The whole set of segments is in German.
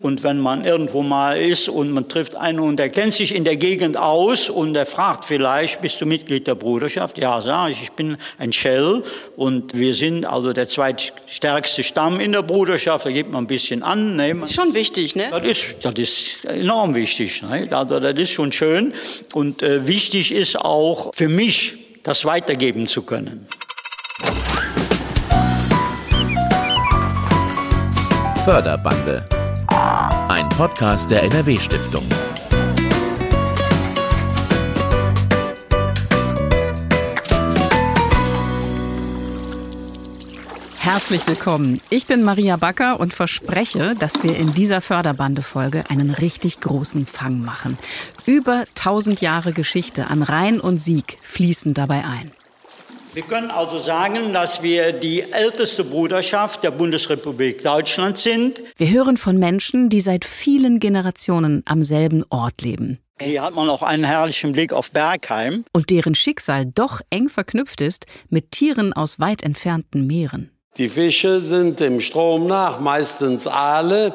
Und wenn man irgendwo mal ist und man trifft einen und der kennt sich in der Gegend aus und der fragt vielleicht, bist du Mitglied der Bruderschaft? Ja, sage ich, ich bin ein Shell und wir sind also der zweitstärkste Stamm in der Bruderschaft. Da gibt man ein bisschen an. Ne? Das ist schon wichtig, ne? Das ist, das ist enorm wichtig. Ne? Also das ist schon schön. Und äh, wichtig ist auch für mich, das weitergeben zu können. Förderbande Podcast der NRW-Stiftung. Herzlich willkommen. Ich bin Maria Backer und verspreche, dass wir in dieser Förderbande-Folge einen richtig großen Fang machen. Über 1000 Jahre Geschichte an Rhein und Sieg fließen dabei ein. Wir können also sagen, dass wir die älteste Bruderschaft der Bundesrepublik Deutschland sind. Wir hören von Menschen, die seit vielen Generationen am selben Ort leben. Hier hat man auch einen herrlichen Blick auf Bergheim. Und deren Schicksal doch eng verknüpft ist mit Tieren aus weit entfernten Meeren. Die Fische sind dem Strom nach meistens Aale,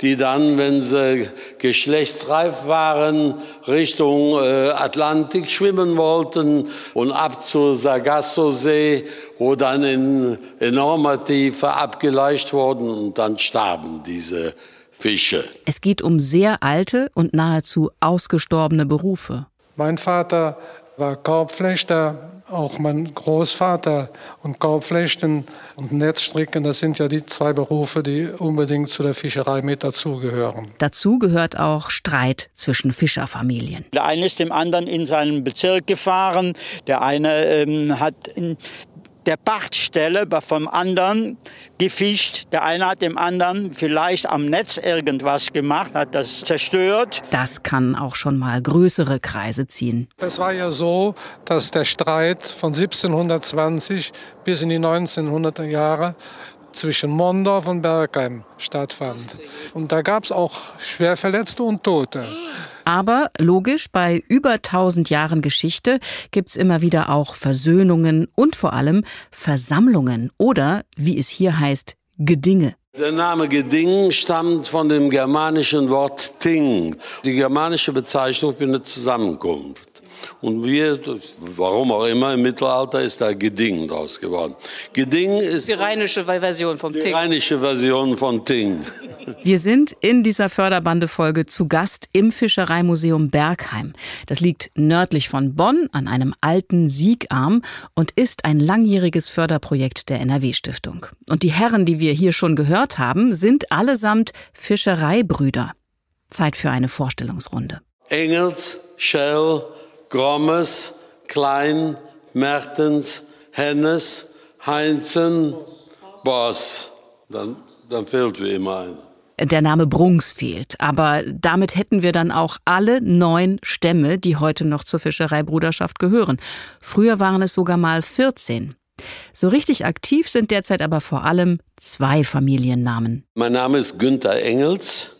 die dann, wenn sie geschlechtsreif waren, Richtung äh, Atlantik schwimmen wollten und ab zur Sargasso-See, wo dann in enormer Tiefe abgeleicht wurden und dann starben diese Fische. Es geht um sehr alte und nahezu ausgestorbene Berufe. Mein Vater war Korbflechter auch mein Großvater und Korbflechten und Netzstricken, das sind ja die zwei Berufe, die unbedingt zu der Fischerei mit dazugehören. Dazu gehört auch Streit zwischen Fischerfamilien. Der eine ist dem anderen in seinen Bezirk gefahren. Der eine ähm, hat in der Pachtstelle vom anderen gefischt. Der eine hat dem anderen vielleicht am Netz irgendwas gemacht, hat das zerstört. Das kann auch schon mal größere Kreise ziehen. Es war ja so, dass der Streit von 1720 bis in die 1900er Jahre zwischen Mondorf und Bergheim stattfand. Und da gab es auch Schwerverletzte und Tote. Aber logisch, bei über 1000 Jahren Geschichte gibt es immer wieder auch Versöhnungen und vor allem Versammlungen oder, wie es hier heißt, Gedinge. Der Name Geding stammt von dem germanischen Wort Ting, die germanische Bezeichnung für eine Zusammenkunft. Und wir, warum auch immer, im Mittelalter ist da Geding draus geworden. Geding ist die rheinische Version vom die Ting. Die rheinische Version von Ting. Wir sind in dieser Förderbande-Folge zu Gast im Fischereimuseum Bergheim. Das liegt nördlich von Bonn an einem alten Siegarm und ist ein langjähriges Förderprojekt der NRW-Stiftung. Und die Herren, die wir hier schon gehört haben, sind allesamt Fischereibrüder. Zeit für eine Vorstellungsrunde. Engels, Schell, Grommes, Klein, Mertens, Hennes, Heinzen, Boss. Dann, dann fehlt wie immer ein. Der Name Brungs fehlt, aber damit hätten wir dann auch alle neun Stämme, die heute noch zur Fischereibruderschaft gehören. Früher waren es sogar mal 14. So richtig aktiv sind derzeit aber vor allem zwei Familiennamen. Mein Name ist Günther Engels.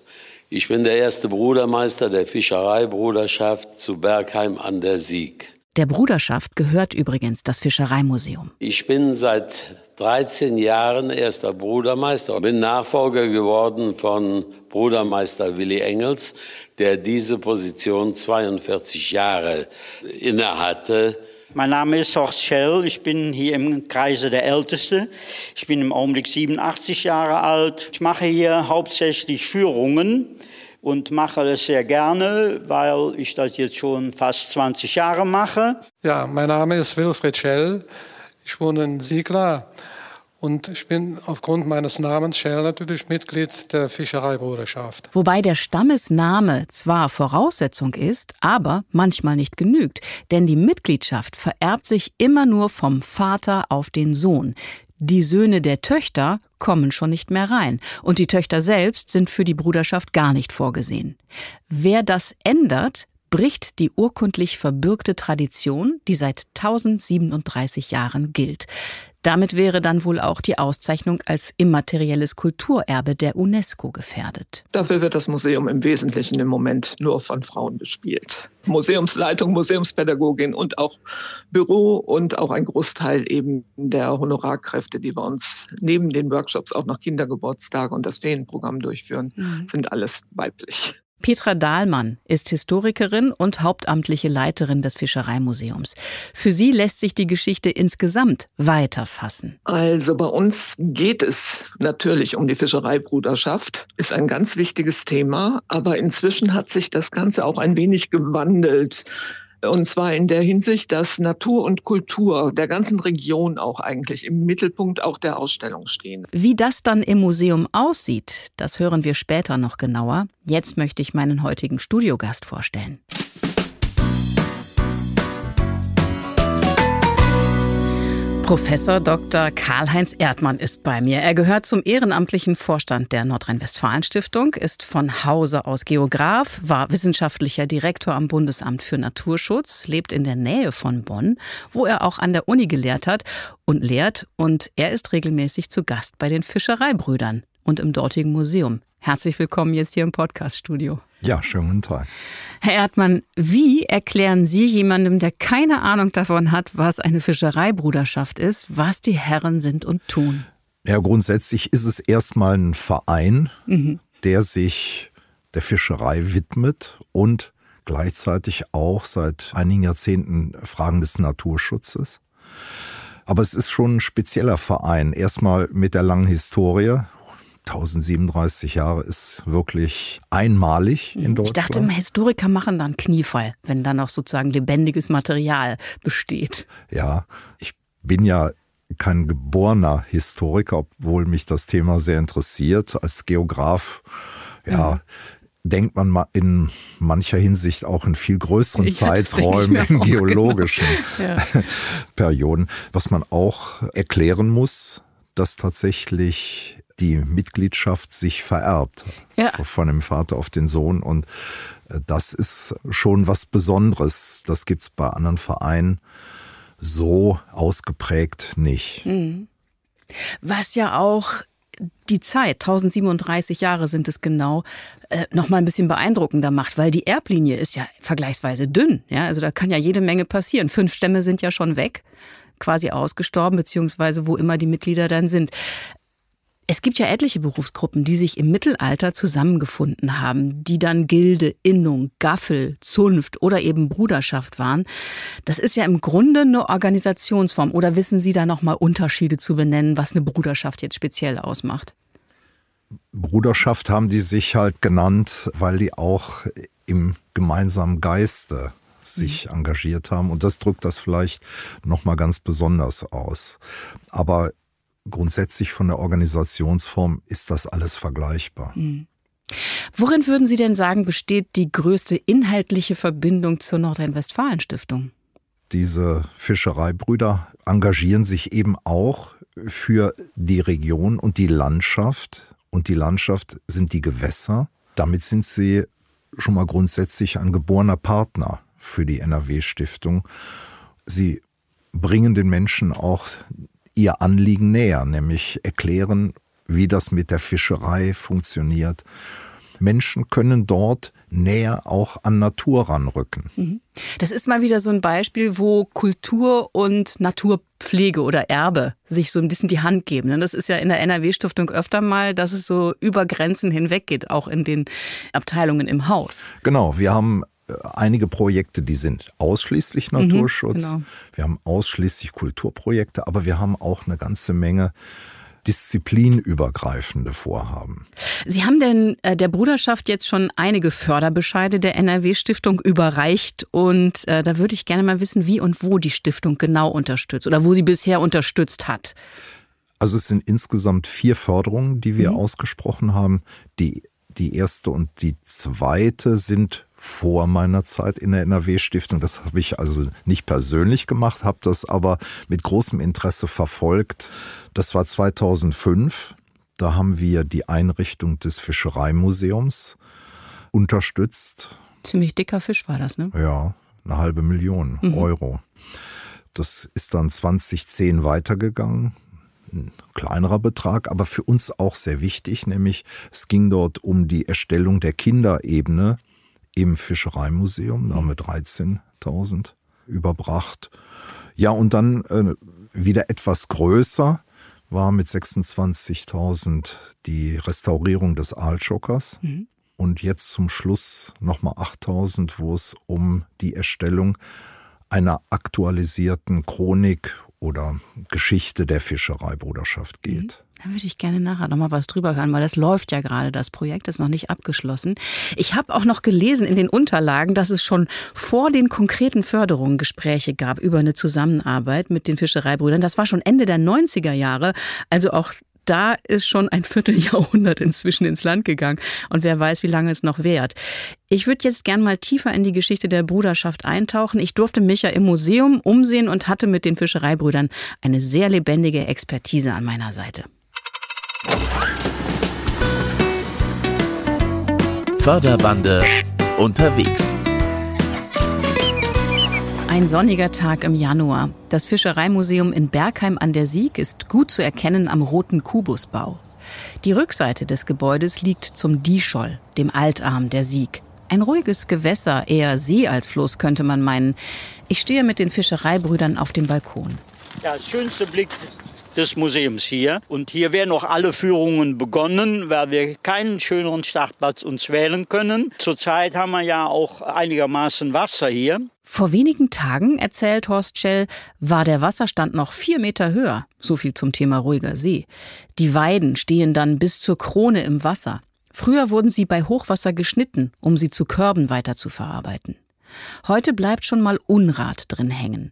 Ich bin der erste Brudermeister der Fischereibruderschaft zu Bergheim an der Sieg. Der Bruderschaft gehört übrigens das Fischereimuseum. Ich bin seit 13 Jahren erster Brudermeister und bin Nachfolger geworden von Brudermeister Willi Engels, der diese Position 42 Jahre innehatte. Mein Name ist Horst Schell, ich bin hier im Kreise der Älteste. Ich bin im Augenblick 87 Jahre alt. Ich mache hier hauptsächlich Führungen und mache das sehr gerne, weil ich das jetzt schon fast 20 Jahre mache. Ja, mein Name ist Wilfried Schell. Ich wohne in Siegler und ich bin aufgrund meines Namens Schell natürlich Mitglied der Fischereibruderschaft. Wobei der Stammesname zwar Voraussetzung ist, aber manchmal nicht genügt. Denn die Mitgliedschaft vererbt sich immer nur vom Vater auf den Sohn. Die Söhne der Töchter kommen schon nicht mehr rein. Und die Töchter selbst sind für die Bruderschaft gar nicht vorgesehen. Wer das ändert, bricht die urkundlich verbürgte Tradition, die seit 1037 Jahren gilt. Damit wäre dann wohl auch die Auszeichnung als immaterielles Kulturerbe der UNESCO gefährdet. Dafür wird das Museum im Wesentlichen im Moment nur von Frauen bespielt. Museumsleitung, Museumspädagogin und auch Büro und auch ein Großteil eben der Honorarkräfte, die bei uns neben den Workshops auch noch Kindergeburtstage und das Ferienprogramm durchführen, mhm. sind alles weiblich. Petra Dahlmann ist Historikerin und hauptamtliche Leiterin des Fischereimuseums. Für sie lässt sich die Geschichte insgesamt weiter fassen. Also bei uns geht es natürlich um die Fischereibruderschaft, ist ein ganz wichtiges Thema, aber inzwischen hat sich das Ganze auch ein wenig gewandelt. Und zwar in der Hinsicht, dass Natur und Kultur der ganzen Region auch eigentlich im Mittelpunkt auch der Ausstellung stehen. Wie das dann im Museum aussieht, das hören wir später noch genauer. Jetzt möchte ich meinen heutigen Studiogast vorstellen. Professor Dr. Karl-Heinz Erdmann ist bei mir. Er gehört zum ehrenamtlichen Vorstand der Nordrhein-Westfalen-Stiftung, ist von Hause aus Geograf, war wissenschaftlicher Direktor am Bundesamt für Naturschutz, lebt in der Nähe von Bonn, wo er auch an der Uni gelehrt hat und lehrt. Und er ist regelmäßig zu Gast bei den Fischereibrüdern und im dortigen Museum. Herzlich willkommen jetzt hier im Podcaststudio. Ja, schönen guten Tag. Herr Erdmann, wie erklären Sie jemandem, der keine Ahnung davon hat, was eine Fischereibruderschaft ist, was die Herren sind und tun? Ja, grundsätzlich ist es erstmal ein Verein, mhm. der sich der Fischerei widmet und gleichzeitig auch seit einigen Jahrzehnten Fragen des Naturschutzes. Aber es ist schon ein spezieller Verein. Erstmal mit der langen Historie. 1037 Jahre ist wirklich einmalig in Deutschland. Ich dachte, Historiker machen dann Kniefall, wenn dann auch sozusagen lebendiges Material besteht. Ja, ich bin ja kein geborener Historiker, obwohl mich das Thema sehr interessiert. Als Geograf, ja, mhm denkt man in mancher Hinsicht auch in viel größeren ich Zeiträumen, in geologischen ja. Perioden. Was man auch erklären muss, dass tatsächlich die Mitgliedschaft sich vererbt. Ja. Von dem Vater auf den Sohn. Und äh, das ist schon was Besonderes. Das gibt's bei anderen Vereinen so ausgeprägt nicht. Mhm. Was ja auch die Zeit, 1037 Jahre sind es genau, äh, noch mal ein bisschen beeindruckender macht, weil die Erblinie ist ja vergleichsweise dünn. Ja, also da kann ja jede Menge passieren. Fünf Stämme sind ja schon weg, quasi ausgestorben, beziehungsweise wo immer die Mitglieder dann sind. Es gibt ja etliche Berufsgruppen, die sich im Mittelalter zusammengefunden haben, die dann Gilde, Innung, Gaffel, Zunft oder eben Bruderschaft waren. Das ist ja im Grunde eine Organisationsform. Oder wissen Sie da nochmal Unterschiede zu benennen, was eine Bruderschaft jetzt speziell ausmacht? Bruderschaft haben die sich halt genannt, weil die auch im gemeinsamen Geiste sich mhm. engagiert haben und das drückt das vielleicht noch mal ganz besonders aus. Aber grundsätzlich von der Organisationsform ist das alles vergleichbar. Mhm. Worin würden Sie denn sagen, besteht die größte inhaltliche Verbindung zur Nordrhein-Westfalen-Stiftung? Diese Fischereibrüder engagieren sich eben auch für die Region und die Landschaft. Und die Landschaft sind die Gewässer. Damit sind sie schon mal grundsätzlich ein geborener Partner für die NRW-Stiftung. Sie bringen den Menschen auch ihr Anliegen näher, nämlich erklären, wie das mit der Fischerei funktioniert. Menschen können dort näher auch an Natur ranrücken. Mhm. Das ist mal wieder so ein Beispiel, wo Kultur und Naturpflege oder Erbe sich so ein bisschen die Hand geben. Das ist ja in der NRW-Stiftung öfter mal, dass es so über Grenzen hinweg geht, auch in den Abteilungen im Haus. Genau, wir haben einige Projekte, die sind ausschließlich mhm, Naturschutz. Mhm, genau. Wir haben ausschließlich Kulturprojekte, aber wir haben auch eine ganze Menge disziplinübergreifende Vorhaben. Sie haben denn äh, der Bruderschaft jetzt schon einige Förderbescheide der NRW-Stiftung überreicht und äh, da würde ich gerne mal wissen, wie und wo die Stiftung genau unterstützt oder wo sie bisher unterstützt hat. Also es sind insgesamt vier Förderungen, die wir mhm. ausgesprochen haben. Die die erste und die zweite sind vor meiner Zeit in der NRW-Stiftung. Das habe ich also nicht persönlich gemacht, habe das aber mit großem Interesse verfolgt. Das war 2005. Da haben wir die Einrichtung des Fischereimuseums unterstützt. Ziemlich dicker Fisch war das, ne? Ja, eine halbe Million mhm. Euro. Das ist dann 2010 weitergegangen. Ein kleinerer Betrag, aber für uns auch sehr wichtig, nämlich es ging dort um die Erstellung der Kinderebene im Fischereimuseum, da haben wir 13.000 überbracht. Ja, und dann äh, wieder etwas größer war mit 26.000 die Restaurierung des Aalschockers. Mhm. Und jetzt zum Schluss nochmal 8.000, wo es um die Erstellung einer aktualisierten Chronik oder Geschichte der Fischereibruderschaft geht. Mhm. Da würde ich gerne nachher nochmal was drüber hören, weil das läuft ja gerade. Das Projekt ist noch nicht abgeschlossen. Ich habe auch noch gelesen in den Unterlagen, dass es schon vor den konkreten Förderungen Gespräche gab über eine Zusammenarbeit mit den Fischereibrüdern. Das war schon Ende der 90er Jahre. Also auch da ist schon ein Vierteljahrhundert inzwischen ins Land gegangen und wer weiß, wie lange es noch währt. Ich würde jetzt gern mal tiefer in die Geschichte der Bruderschaft eintauchen. Ich durfte mich ja im Museum umsehen und hatte mit den Fischereibrüdern eine sehr lebendige Expertise an meiner Seite. Förderbande unterwegs. Ein sonniger Tag im Januar. Das Fischereimuseum in Bergheim an der Sieg ist gut zu erkennen am roten Kubusbau. Die Rückseite des Gebäudes liegt zum Diescholl, dem Altarm der Sieg. Ein ruhiges Gewässer, eher See als Fluss, könnte man meinen. Ich stehe mit den Fischereibrüdern auf dem Balkon. Ja, schönste Blick des Museums hier. Und hier werden noch alle Führungen begonnen, weil wir keinen schöneren Startplatz uns wählen können. Zurzeit haben wir ja auch einigermaßen Wasser hier. Vor wenigen Tagen, erzählt Horst Schell, war der Wasserstand noch vier Meter höher. So viel zum Thema ruhiger See. Die Weiden stehen dann bis zur Krone im Wasser. Früher wurden sie bei Hochwasser geschnitten, um sie zu Körben weiterzuverarbeiten. Heute bleibt schon mal Unrat drin hängen.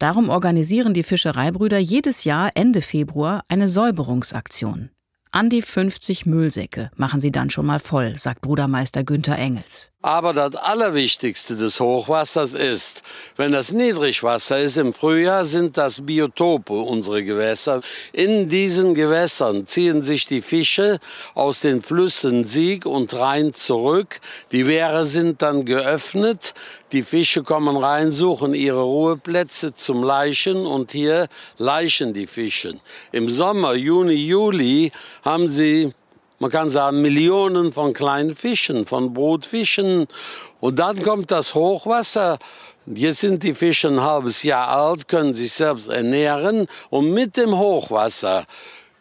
Darum organisieren die Fischereibrüder jedes Jahr Ende Februar eine Säuberungsaktion. An die 50 Müllsäcke machen sie dann schon mal voll, sagt Brudermeister Günther Engels. Aber das Allerwichtigste des Hochwassers ist, wenn das Niedrigwasser ist im Frühjahr, sind das Biotope unsere Gewässer. In diesen Gewässern ziehen sich die Fische aus den Flüssen Sieg und Rhein zurück. Die Wehre sind dann geöffnet. Die Fische kommen rein, suchen ihre Ruheplätze zum Leichen und hier leichen die Fische. Im Sommer, Juni, Juli haben sie man kann sagen, Millionen von kleinen Fischen, von Brutfischen. Und dann kommt das Hochwasser. Jetzt sind die Fische ein halbes Jahr alt, können sich selbst ernähren. Und mit dem Hochwasser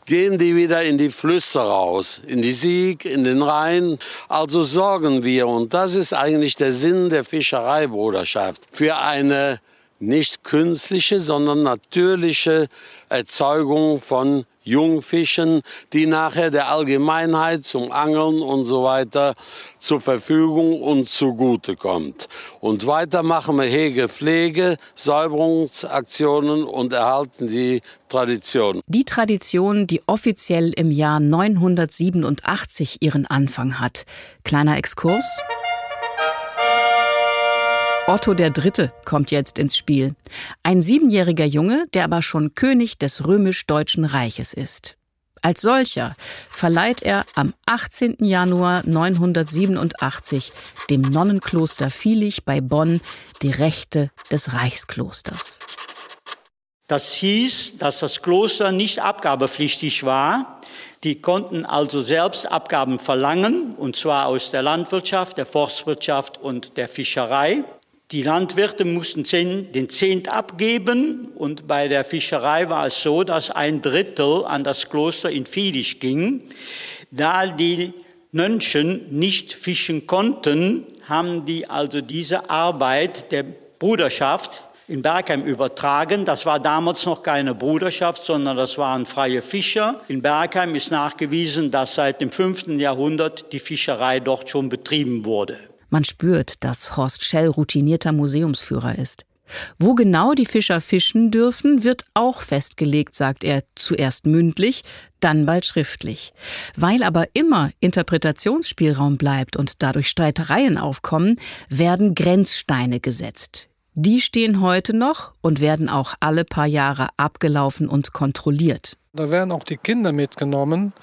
gehen die wieder in die Flüsse raus, in die Sieg, in den Rhein. Also sorgen wir, und das ist eigentlich der Sinn der Fischereibruderschaft, für eine nicht künstliche, sondern natürliche Erzeugung von Jungfischen, die nachher der Allgemeinheit zum Angeln und so weiter zur Verfügung und zugute kommt. Und weiter machen wir Hege, Pflege, Säuberungsaktionen und erhalten die Tradition. Die Tradition, die offiziell im Jahr 987 ihren Anfang hat. Kleiner Exkurs. Otto III. kommt jetzt ins Spiel. Ein siebenjähriger Junge, der aber schon König des römisch-deutschen Reiches ist. Als solcher verleiht er am 18. Januar 987 dem Nonnenkloster Vilich bei Bonn die Rechte des Reichsklosters. Das hieß, dass das Kloster nicht abgabepflichtig war. Die konnten also selbst Abgaben verlangen, und zwar aus der Landwirtschaft, der Forstwirtschaft und der Fischerei. Die Landwirte mussten den Zehnt abgeben und bei der Fischerei war es so, dass ein Drittel an das Kloster in Fiedisch ging. Da die Mönchen nicht fischen konnten, haben die also diese Arbeit der Bruderschaft in Bergheim übertragen. Das war damals noch keine Bruderschaft, sondern das waren freie Fischer. In Bergheim ist nachgewiesen, dass seit dem 5. Jahrhundert die Fischerei dort schon betrieben wurde. Man spürt, dass Horst Schell routinierter Museumsführer ist. Wo genau die Fischer fischen dürfen, wird auch festgelegt, sagt er, zuerst mündlich, dann bald schriftlich. Weil aber immer Interpretationsspielraum bleibt und dadurch Streitereien aufkommen, werden Grenzsteine gesetzt. Die stehen heute noch und werden auch alle paar Jahre abgelaufen und kontrolliert. Da werden auch die Kinder mitgenommen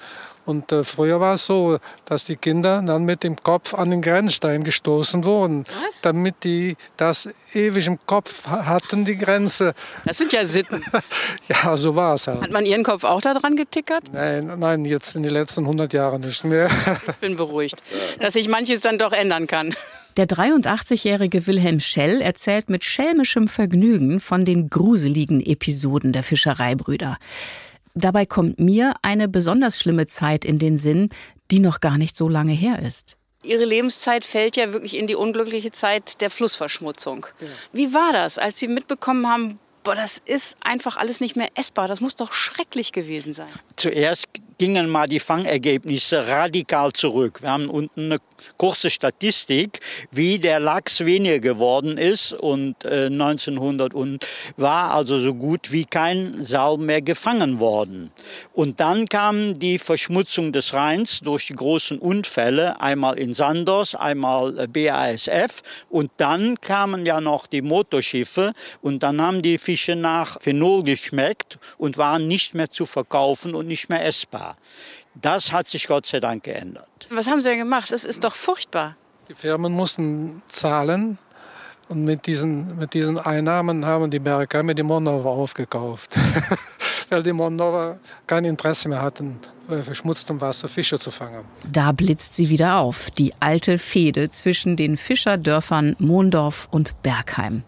Und äh, früher war es so, dass die Kinder dann mit dem Kopf an den Grenzstein gestoßen wurden, Was? damit die das ewig im Kopf hatten, die Grenze. Das sind ja Sitten. ja, so war es Hat halt. man Ihren Kopf auch da dran getickert? Nein, nein, jetzt in den letzten 100 Jahren nicht mehr. Ich bin beruhigt, dass sich manches dann doch ändern kann. Der 83-jährige Wilhelm Schell erzählt mit schelmischem Vergnügen von den gruseligen Episoden der Fischereibrüder. Dabei kommt mir eine besonders schlimme Zeit in den Sinn, die noch gar nicht so lange her ist. Ihre Lebenszeit fällt ja wirklich in die unglückliche Zeit der Flussverschmutzung. Wie war das, als Sie mitbekommen haben, boah, das ist einfach alles nicht mehr essbar, das muss doch schrecklich gewesen sein? Zuerst gingen mal die Fangergebnisse radikal zurück. Wir haben unten eine kurze Statistik, wie der Lachs weniger geworden ist und äh, 1900 und war also so gut wie kein Sau mehr gefangen worden. Und dann kam die Verschmutzung des Rheins durch die großen Unfälle, einmal in Sanders, einmal äh, BASF und dann kamen ja noch die Motorschiffe und dann haben die Fische nach Phenol geschmeckt und waren nicht mehr zu verkaufen und nicht mehr essbar. Das hat sich Gott sei Dank geändert. Was haben Sie denn gemacht? Das ist doch furchtbar. Die Firmen mussten zahlen und mit diesen, mit diesen Einnahmen haben die Bergheimer die Mondower aufgekauft. Weil die Mondower kein Interesse mehr hatten, bei verschmutztem Wasser Fische zu fangen. Da blitzt sie wieder auf, die alte Fehde zwischen den Fischerdörfern Mondorf und Bergheim.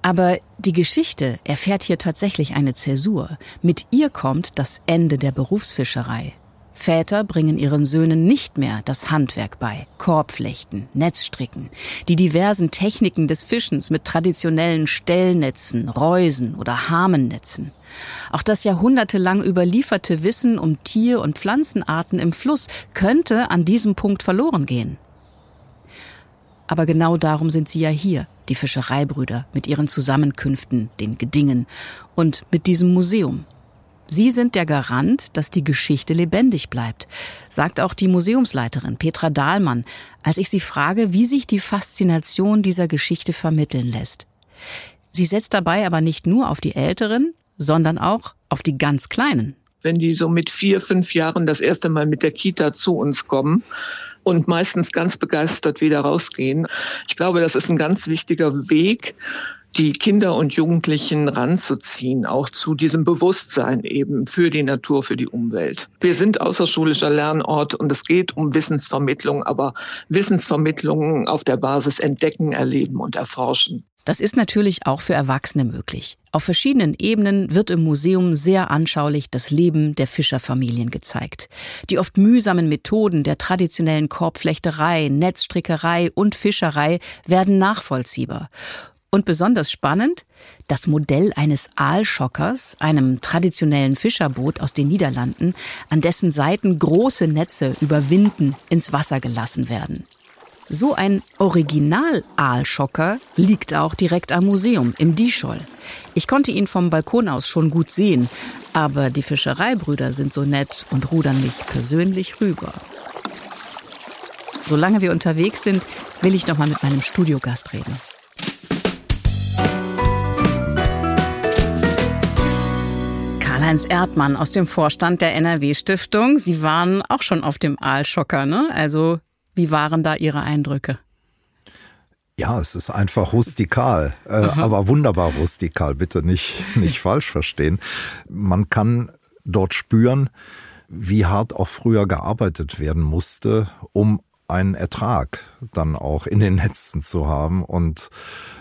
Aber die Geschichte erfährt hier tatsächlich eine Zäsur. Mit ihr kommt das Ende der Berufsfischerei. Väter bringen ihren Söhnen nicht mehr das Handwerk bei. Korbflechten, Netzstricken, die diversen Techniken des Fischens mit traditionellen Stellnetzen, Reusen oder Harmennetzen. Auch das jahrhundertelang überlieferte Wissen um Tier- und Pflanzenarten im Fluss könnte an diesem Punkt verloren gehen. Aber genau darum sind sie ja hier, die Fischereibrüder, mit ihren Zusammenkünften, den Gedingen und mit diesem Museum. Sie sind der Garant, dass die Geschichte lebendig bleibt, sagt auch die Museumsleiterin Petra Dahlmann, als ich sie frage, wie sich die Faszination dieser Geschichte vermitteln lässt. Sie setzt dabei aber nicht nur auf die Älteren, sondern auch auf die ganz Kleinen. Wenn die so mit vier, fünf Jahren das erste Mal mit der Kita zu uns kommen, und meistens ganz begeistert wieder rausgehen. Ich glaube, das ist ein ganz wichtiger Weg, die Kinder und Jugendlichen ranzuziehen, auch zu diesem Bewusstsein eben für die Natur, für die Umwelt. Wir sind außerschulischer Lernort und es geht um Wissensvermittlung, aber Wissensvermittlung auf der Basis entdecken, erleben und erforschen. Das ist natürlich auch für Erwachsene möglich. Auf verschiedenen Ebenen wird im Museum sehr anschaulich das Leben der Fischerfamilien gezeigt. Die oft mühsamen Methoden der traditionellen Korbflechterei, Netzstrickerei und Fischerei werden nachvollziehbar. Und besonders spannend, das Modell eines Aalschockers, einem traditionellen Fischerboot aus den Niederlanden, an dessen Seiten große Netze über Winden ins Wasser gelassen werden. So ein Original-Aalschocker liegt auch direkt am Museum im Dischol. Ich konnte ihn vom Balkon aus schon gut sehen, aber die Fischereibrüder sind so nett und rudern mich persönlich rüber. Solange wir unterwegs sind, will ich noch mal mit meinem Studiogast reden. Karl-Heinz Erdmann aus dem Vorstand der NRW-Stiftung. Sie waren auch schon auf dem Aalschocker, ne? Also, wie waren da Ihre Eindrücke? Ja, es ist einfach rustikal, äh, aber wunderbar rustikal. Bitte nicht, nicht falsch verstehen. Man kann dort spüren, wie hart auch früher gearbeitet werden musste, um einen Ertrag dann auch in den Netzen zu haben. Und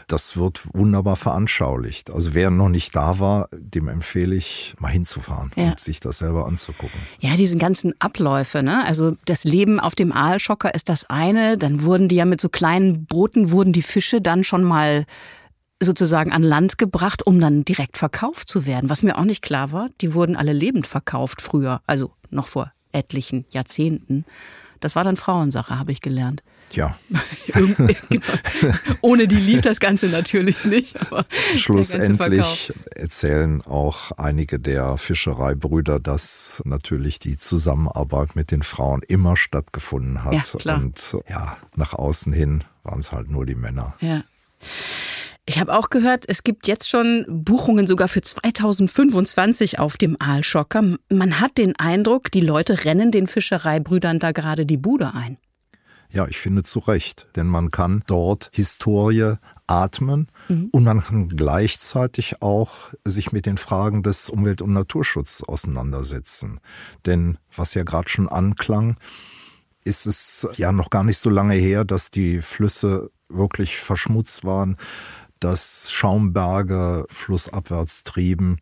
das wird wunderbar veranschaulicht. Also wer noch nicht da war, dem empfehle ich, mal hinzufahren Ja. und sich das selber anzugucken. Ja, diesen ganzen Abläufe, ne? Also das Leben auf dem Aalschocker ist das eine. Dann wurden die ja mit so kleinen Booten, wurden die Fische dann schon mal sozusagen an Land gebracht, um dann direkt verkauft zu werden. Was mir auch nicht klar war, die wurden alle lebend verkauft früher, also noch vor etlichen Jahrzehnten. Das war dann Frauensache, habe ich gelernt. Irgendwie- genau. Ohne die lief das Ganze natürlich nicht. Schlussendlich erzählen auch einige der Fischereibrüder, dass natürlich die Zusammenarbeit mit den Frauen immer stattgefunden hat. Ja, klar. Und ja, nach außen hin waren es halt nur die Männer. Ja. Ich habe auch gehört, es gibt jetzt schon Buchungen sogar für 2025 auf dem Aalschocker. Man hat den Eindruck, die Leute rennen den Fischereibrüdern da gerade die Bude ein. Ja, ich finde zu Recht, denn man kann dort Historie atmen mhm. und man kann gleichzeitig auch sich mit den Fragen des Umwelt- und Naturschutzes auseinandersetzen. Denn was ja gerade schon anklang, ist es ja noch gar nicht so lange her, dass die Flüsse wirklich verschmutzt waren, dass Schaumberge flussabwärts trieben.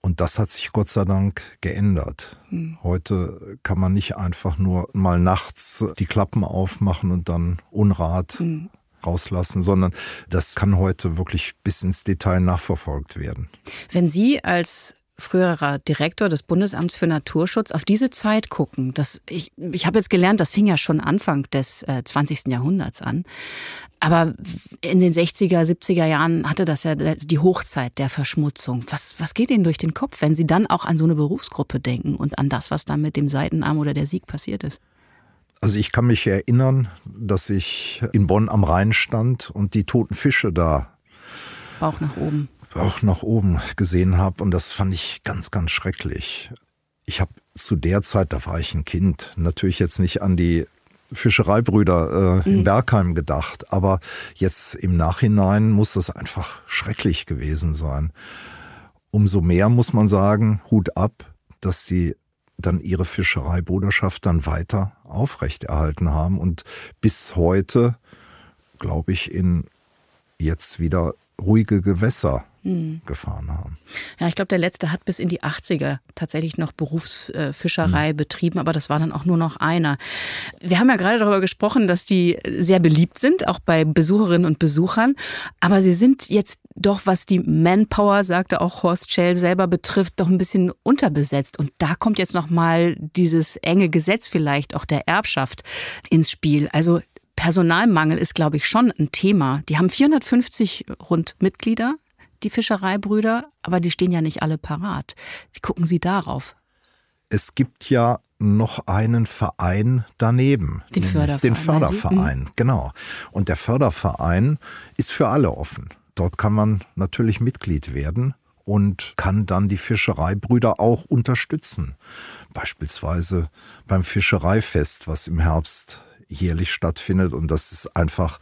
Und das hat sich Gott sei Dank geändert. Hm. Heute kann man nicht einfach nur mal nachts die Klappen aufmachen und dann Unrat hm. rauslassen, sondern das kann heute wirklich bis ins Detail nachverfolgt werden. Wenn Sie als früherer Direktor des Bundesamts für Naturschutz, auf diese Zeit gucken. Das, ich ich habe jetzt gelernt, das fing ja schon Anfang des äh, 20. Jahrhunderts an. Aber in den 60er, 70er Jahren hatte das ja die Hochzeit der Verschmutzung. Was, was geht Ihnen durch den Kopf, wenn Sie dann auch an so eine Berufsgruppe denken und an das, was da mit dem Seitenarm oder der Sieg passiert ist? Also ich kann mich erinnern, dass ich in Bonn am Rhein stand und die toten Fische da Bauch nach oben auch nach oben gesehen habe und das fand ich ganz, ganz schrecklich. Ich habe zu der Zeit, da war ich ein Kind, natürlich jetzt nicht an die Fischereibrüder äh, in mhm. Bergheim gedacht, aber jetzt im Nachhinein muss das einfach schrecklich gewesen sein. Umso mehr muss man sagen, Hut ab, dass die dann ihre Fischereibruderschaft dann weiter aufrechterhalten haben und bis heute, glaube ich, in jetzt wieder ruhige Gewässer gefahren haben. Ja, ich glaube, der letzte hat bis in die 80er tatsächlich noch Berufsfischerei hm. betrieben, aber das war dann auch nur noch einer. Wir haben ja gerade darüber gesprochen, dass die sehr beliebt sind, auch bei Besucherinnen und Besuchern, aber sie sind jetzt doch, was die Manpower, sagte auch Horst Schell selber betrifft, doch ein bisschen unterbesetzt. Und da kommt jetzt nochmal dieses enge Gesetz vielleicht auch der Erbschaft ins Spiel. Also Personalmangel ist, glaube ich, schon ein Thema. Die haben 450 rund Mitglieder, die Fischereibrüder, aber die stehen ja nicht alle parat. Wie gucken Sie darauf? Es gibt ja noch einen Verein daneben. Den Förderverein. Den Förderverein, mhm. genau. Und der Förderverein ist für alle offen. Dort kann man natürlich Mitglied werden und kann dann die Fischereibrüder auch unterstützen. Beispielsweise beim Fischereifest, was im Herbst jährlich stattfindet. Und das ist einfach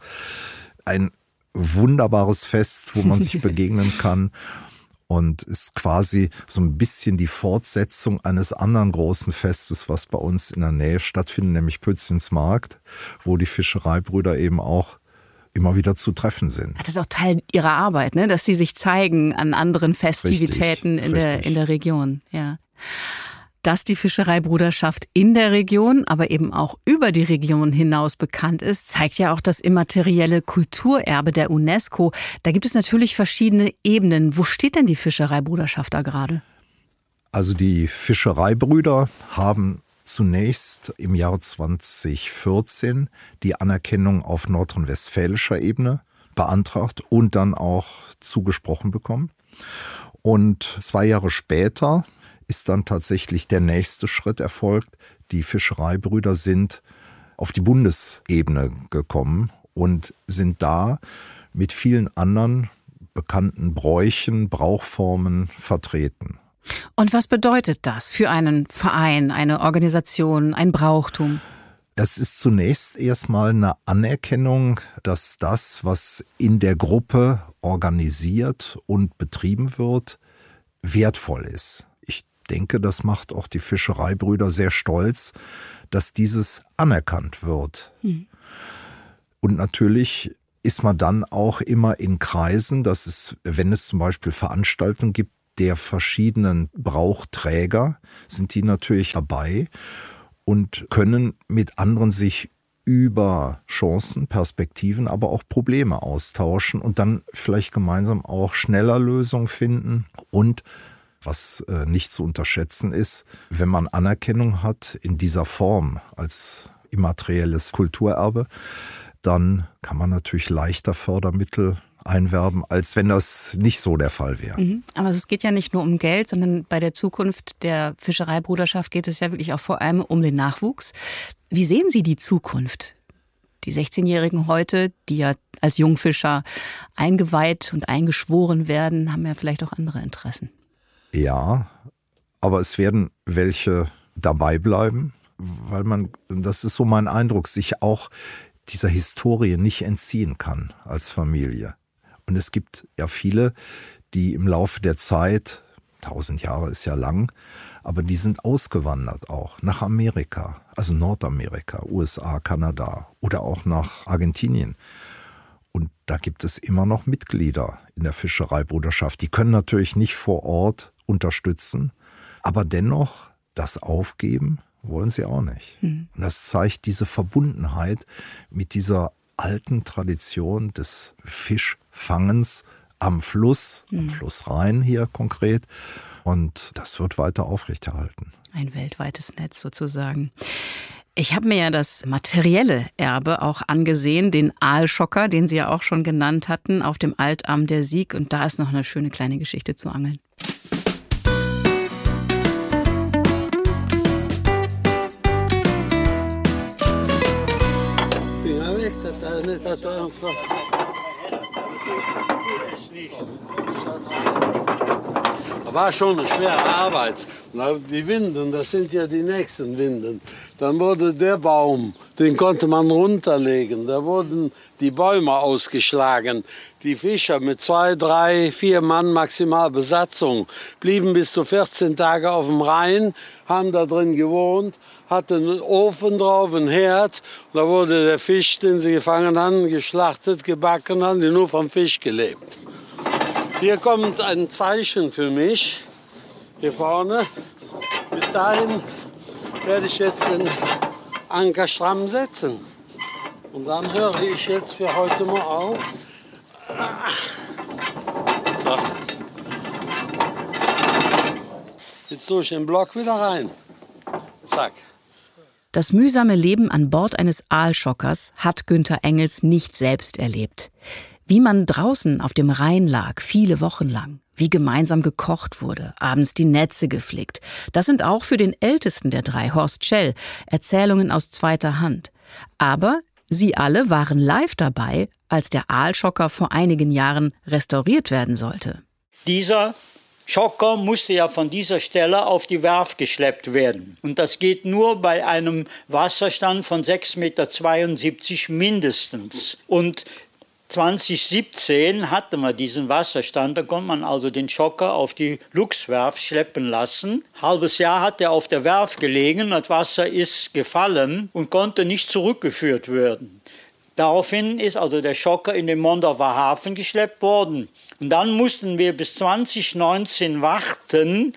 ein wunderbares Fest, wo man sich begegnen kann. Und ist quasi so ein bisschen die Fortsetzung eines anderen großen Festes, was bei uns in der Nähe stattfindet, nämlich Pützins Markt, wo die Fischereibrüder eben auch immer wieder zu treffen sind. Das ist auch Teil ihrer Arbeit, ne? dass sie sich zeigen an anderen Festivitäten richtig, in, richtig. Der, in der Region. Ja dass die Fischereibruderschaft in der Region, aber eben auch über die Region hinaus bekannt ist, zeigt ja auch das immaterielle Kulturerbe der UNESCO. Da gibt es natürlich verschiedene Ebenen. Wo steht denn die Fischereibruderschaft da gerade? Also die Fischereibrüder haben zunächst im Jahr 2014 die Anerkennung auf nordrhein-westfälischer Ebene beantragt und dann auch zugesprochen bekommen. Und zwei Jahre später ist dann tatsächlich der nächste Schritt erfolgt. Die Fischereibrüder sind auf die Bundesebene gekommen und sind da mit vielen anderen bekannten Bräuchen, Brauchformen vertreten. Und was bedeutet das für einen Verein, eine Organisation, ein Brauchtum? Es ist zunächst erstmal eine Anerkennung, dass das, was in der Gruppe organisiert und betrieben wird, wertvoll ist denke, das macht auch die Fischereibrüder sehr stolz, dass dieses anerkannt wird. Mhm. Und natürlich ist man dann auch immer in Kreisen, dass es, wenn es zum Beispiel Veranstaltungen gibt, der verschiedenen Brauchträger, sind die natürlich dabei und können mit anderen sich über Chancen, Perspektiven, aber auch Probleme austauschen und dann vielleicht gemeinsam auch schneller Lösungen finden und was äh, nicht zu unterschätzen ist, wenn man Anerkennung hat in dieser Form als immaterielles Kulturerbe, dann kann man natürlich leichter Fördermittel einwerben, als wenn das nicht so der Fall wäre. Mhm. Aber es geht ja nicht nur um Geld, sondern bei der Zukunft der Fischereibruderschaft geht es ja wirklich auch vor allem um den Nachwuchs. Wie sehen Sie die Zukunft? Die 16-Jährigen heute, die ja als Jungfischer eingeweiht und eingeschworen werden, haben ja vielleicht auch andere Interessen. Ja, aber es werden welche dabei bleiben, weil man, das ist so mein Eindruck, sich auch dieser Historie nicht entziehen kann als Familie. Und es gibt ja viele, die im Laufe der Zeit, tausend Jahre ist ja lang, aber die sind ausgewandert auch nach Amerika, also Nordamerika, USA, Kanada oder auch nach Argentinien. Und da gibt es immer noch Mitglieder in der Fischereibruderschaft. Die können natürlich nicht vor Ort unterstützen, aber dennoch das Aufgeben wollen sie auch nicht. Mhm. Und das zeigt diese Verbundenheit mit dieser alten Tradition des Fischfangens am Fluss, mhm. am Fluss Rhein hier konkret. Und das wird weiter aufrechterhalten. Ein weltweites Netz sozusagen. Ich habe mir ja das materielle Erbe auch angesehen, den Aalschocker, den Sie ja auch schon genannt hatten, auf dem Altarm der Sieg. Und da ist noch eine schöne kleine Geschichte zu angeln. War schon eine schwere Arbeit. Die Winden, das sind ja die nächsten Winden. Dann wurde der Baum, den konnte man runterlegen. Da wurden die Bäume ausgeschlagen. Die Fischer mit zwei, drei, vier Mann maximal Besatzung blieben bis zu 14 Tage auf dem Rhein, haben da drin gewohnt hatte einen Ofen drauf, einen Herd. Da wurde der Fisch, den sie gefangen haben, geschlachtet, gebacken haben, die nur vom Fisch gelebt. Hier kommt ein Zeichen für mich, hier vorne. Bis dahin werde ich jetzt den Anker stramm setzen. Und dann höre ich jetzt für heute mal auf. So. Jetzt tue ich den Block wieder rein. Zack. Das mühsame Leben an Bord eines Aalschockers hat Günther Engels nicht selbst erlebt. Wie man draußen auf dem Rhein lag, viele Wochen lang, wie gemeinsam gekocht wurde, abends die Netze geflickt. Das sind auch für den ältesten der drei, Horst Schell, Erzählungen aus zweiter Hand. Aber sie alle waren live dabei, als der Aalschocker vor einigen Jahren restauriert werden sollte. Dieser Schocker musste ja von dieser Stelle auf die Werft geschleppt werden. Und das geht nur bei einem Wasserstand von 6,72 Meter mindestens. Und 2017 hatte man diesen Wasserstand, da konnte man also den Schocker auf die Luchswerft schleppen lassen. Halbes Jahr hat er auf der Werft gelegen, das Wasser ist gefallen und konnte nicht zurückgeführt werden. Daraufhin ist also der Schocker in den Mondorfer Hafen geschleppt worden. Und dann mussten wir bis 2019 warten,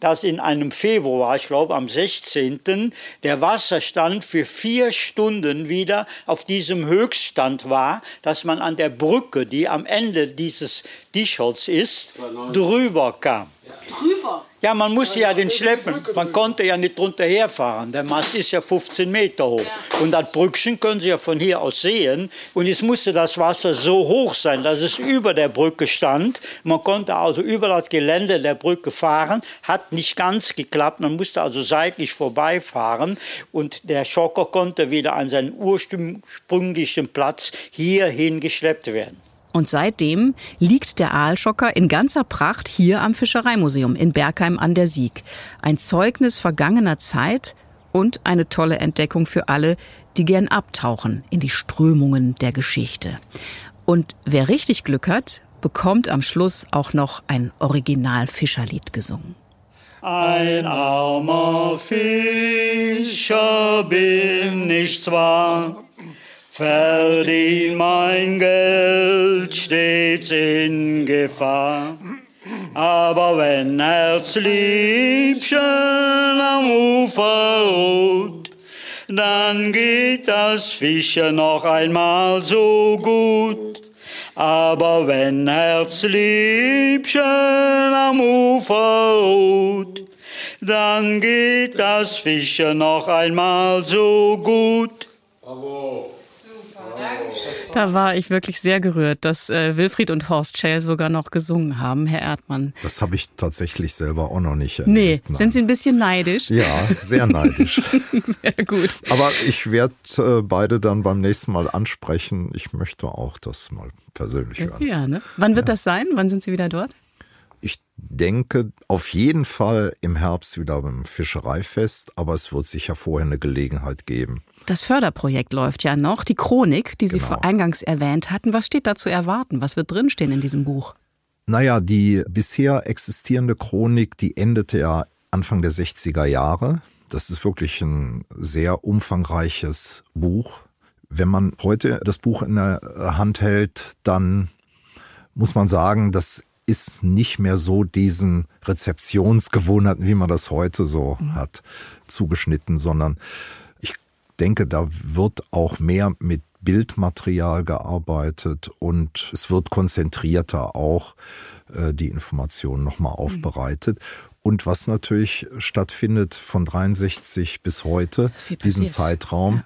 dass in einem Februar, ich glaube am 16., der Wasserstand für vier Stunden wieder auf diesem Höchststand war, dass man an der Brücke, die am Ende dieses Dischholz ist, drüber kam. Drüber? Ja, man musste ja den schleppen. Man konnte ja nicht drunter herfahren. Der Mast ist ja 15 Meter hoch. Und das Brückchen können Sie ja von hier aus sehen. Und jetzt musste das Wasser so hoch sein, dass es über der Brücke stand. Man konnte also über das Gelände der Brücke fahren. Hat nicht ganz geklappt. Man musste also seitlich vorbeifahren. Und der Schocker konnte wieder an seinen ursprünglichen Platz hierhin geschleppt werden. Und seitdem liegt der Aalschocker in ganzer Pracht hier am Fischereimuseum in Bergheim an der Sieg. Ein Zeugnis vergangener Zeit und eine tolle Entdeckung für alle, die gern abtauchen in die Strömungen der Geschichte. Und wer richtig Glück hat, bekommt am Schluss auch noch ein Original-Fischerlied gesungen. Ein armer Fischer bin ich zwar, verdien mein Geld stets in Gefahr. Aber wenn Herzliebchen am Ufer ruht, dann geht das Fischen noch einmal so gut. Aber wenn Herzliebchen am Ufer ruht, dann geht das Fischen noch einmal so gut. Bravo. Da war ich wirklich sehr gerührt, dass äh, Wilfried und Horst Schell sogar noch gesungen haben, Herr Erdmann. Das habe ich tatsächlich selber auch noch nicht erlebt. Nee, Nein. sind Sie ein bisschen neidisch? Ja, sehr neidisch. sehr gut. Aber ich werde äh, beide dann beim nächsten Mal ansprechen. Ich möchte auch das mal persönlich hören. Ja, ne? Wann wird ja. das sein? Wann sind Sie wieder dort? Ich denke auf jeden Fall im Herbst wieder beim Fischereifest, aber es wird sicher vorher eine Gelegenheit geben. Das Förderprojekt läuft ja noch, die Chronik, die Sie genau. vor eingangs erwähnt hatten. Was steht da zu erwarten? Was wird drinstehen in diesem Buch? Naja, die bisher existierende Chronik, die endete ja Anfang der 60er Jahre. Das ist wirklich ein sehr umfangreiches Buch. Wenn man heute das Buch in der Hand hält, dann muss man sagen, das ist nicht mehr so diesen Rezeptionsgewohnheiten, wie man das heute so mhm. hat, zugeschnitten, sondern denke, da wird auch mehr mit Bildmaterial gearbeitet und es wird konzentrierter auch äh, die Informationen nochmal mhm. aufbereitet. Mhm. Und was natürlich stattfindet von 63 bis heute, diesen Zeitraum. Ja.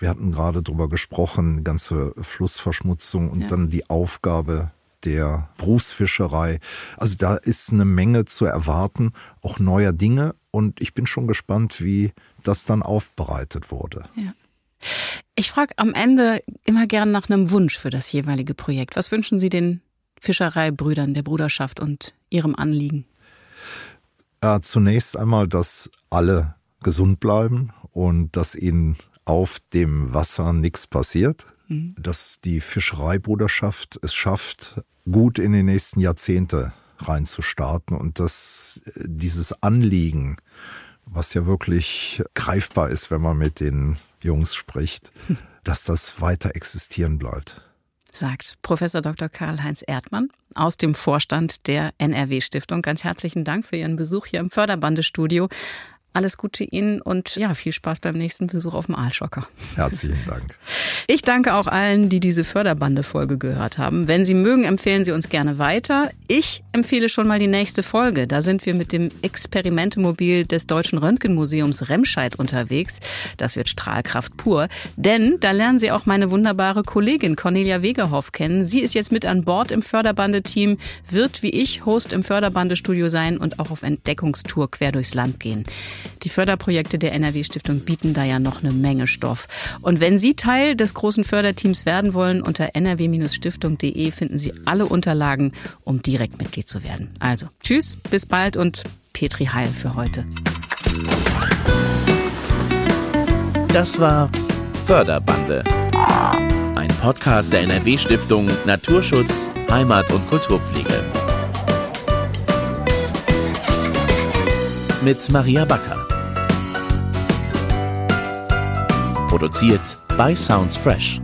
Wir hatten gerade drüber gesprochen, ganze Flussverschmutzung und ja. dann die Aufgabe der Berufsfischerei. Also da ist eine Menge zu erwarten, auch neuer Dinge. Und ich bin schon gespannt, wie das dann aufbereitet wurde. Ja. Ich frage am Ende immer gern nach einem Wunsch für das jeweilige Projekt. Was wünschen Sie den Fischereibrüdern der Bruderschaft und ihrem Anliegen? Ja, zunächst einmal, dass alle gesund bleiben und dass ihnen auf dem Wasser nichts passiert. Mhm. Dass die Fischereibruderschaft es schafft, gut in die nächsten Jahrzehnte reinzustarten und dass dieses Anliegen, was ja wirklich greifbar ist, wenn man mit den Jungs spricht, dass das weiter existieren bleibt. Sagt Professor Dr. Karl-Heinz Erdmann aus dem Vorstand der NRW Stiftung. Ganz herzlichen Dank für Ihren Besuch hier im Förderbandestudio. Alles Gute Ihnen und ja, viel Spaß beim nächsten Besuch auf dem Aalschocker. Herzlichen Dank. Ich danke auch allen, die diese Förderbande-Folge gehört haben. Wenn Sie mögen, empfehlen Sie uns gerne weiter. Ich empfehle schon mal die nächste Folge. Da sind wir mit dem Experimentemobil des Deutschen Röntgenmuseums Remscheid unterwegs. Das wird Strahlkraft pur. Denn da lernen Sie auch meine wunderbare Kollegin Cornelia Wegerhoff kennen. Sie ist jetzt mit an Bord im Förderbande-Team, wird wie ich Host im Förderbande-Studio sein und auch auf Entdeckungstour quer durchs Land gehen. Die Förderprojekte der NRW-Stiftung bieten da ja noch eine Menge Stoff. Und wenn Sie Teil des großen Förderteams werden wollen, unter nrw-stiftung.de finden Sie alle Unterlagen, um direkt Mitglied zu werden. Also, tschüss, bis bald und Petri Heil für heute. Das war Förderbande. Ein Podcast der NRW-Stiftung Naturschutz, Heimat und Kulturpflege. Mit Maria Backer. Produziert bei Sounds Fresh.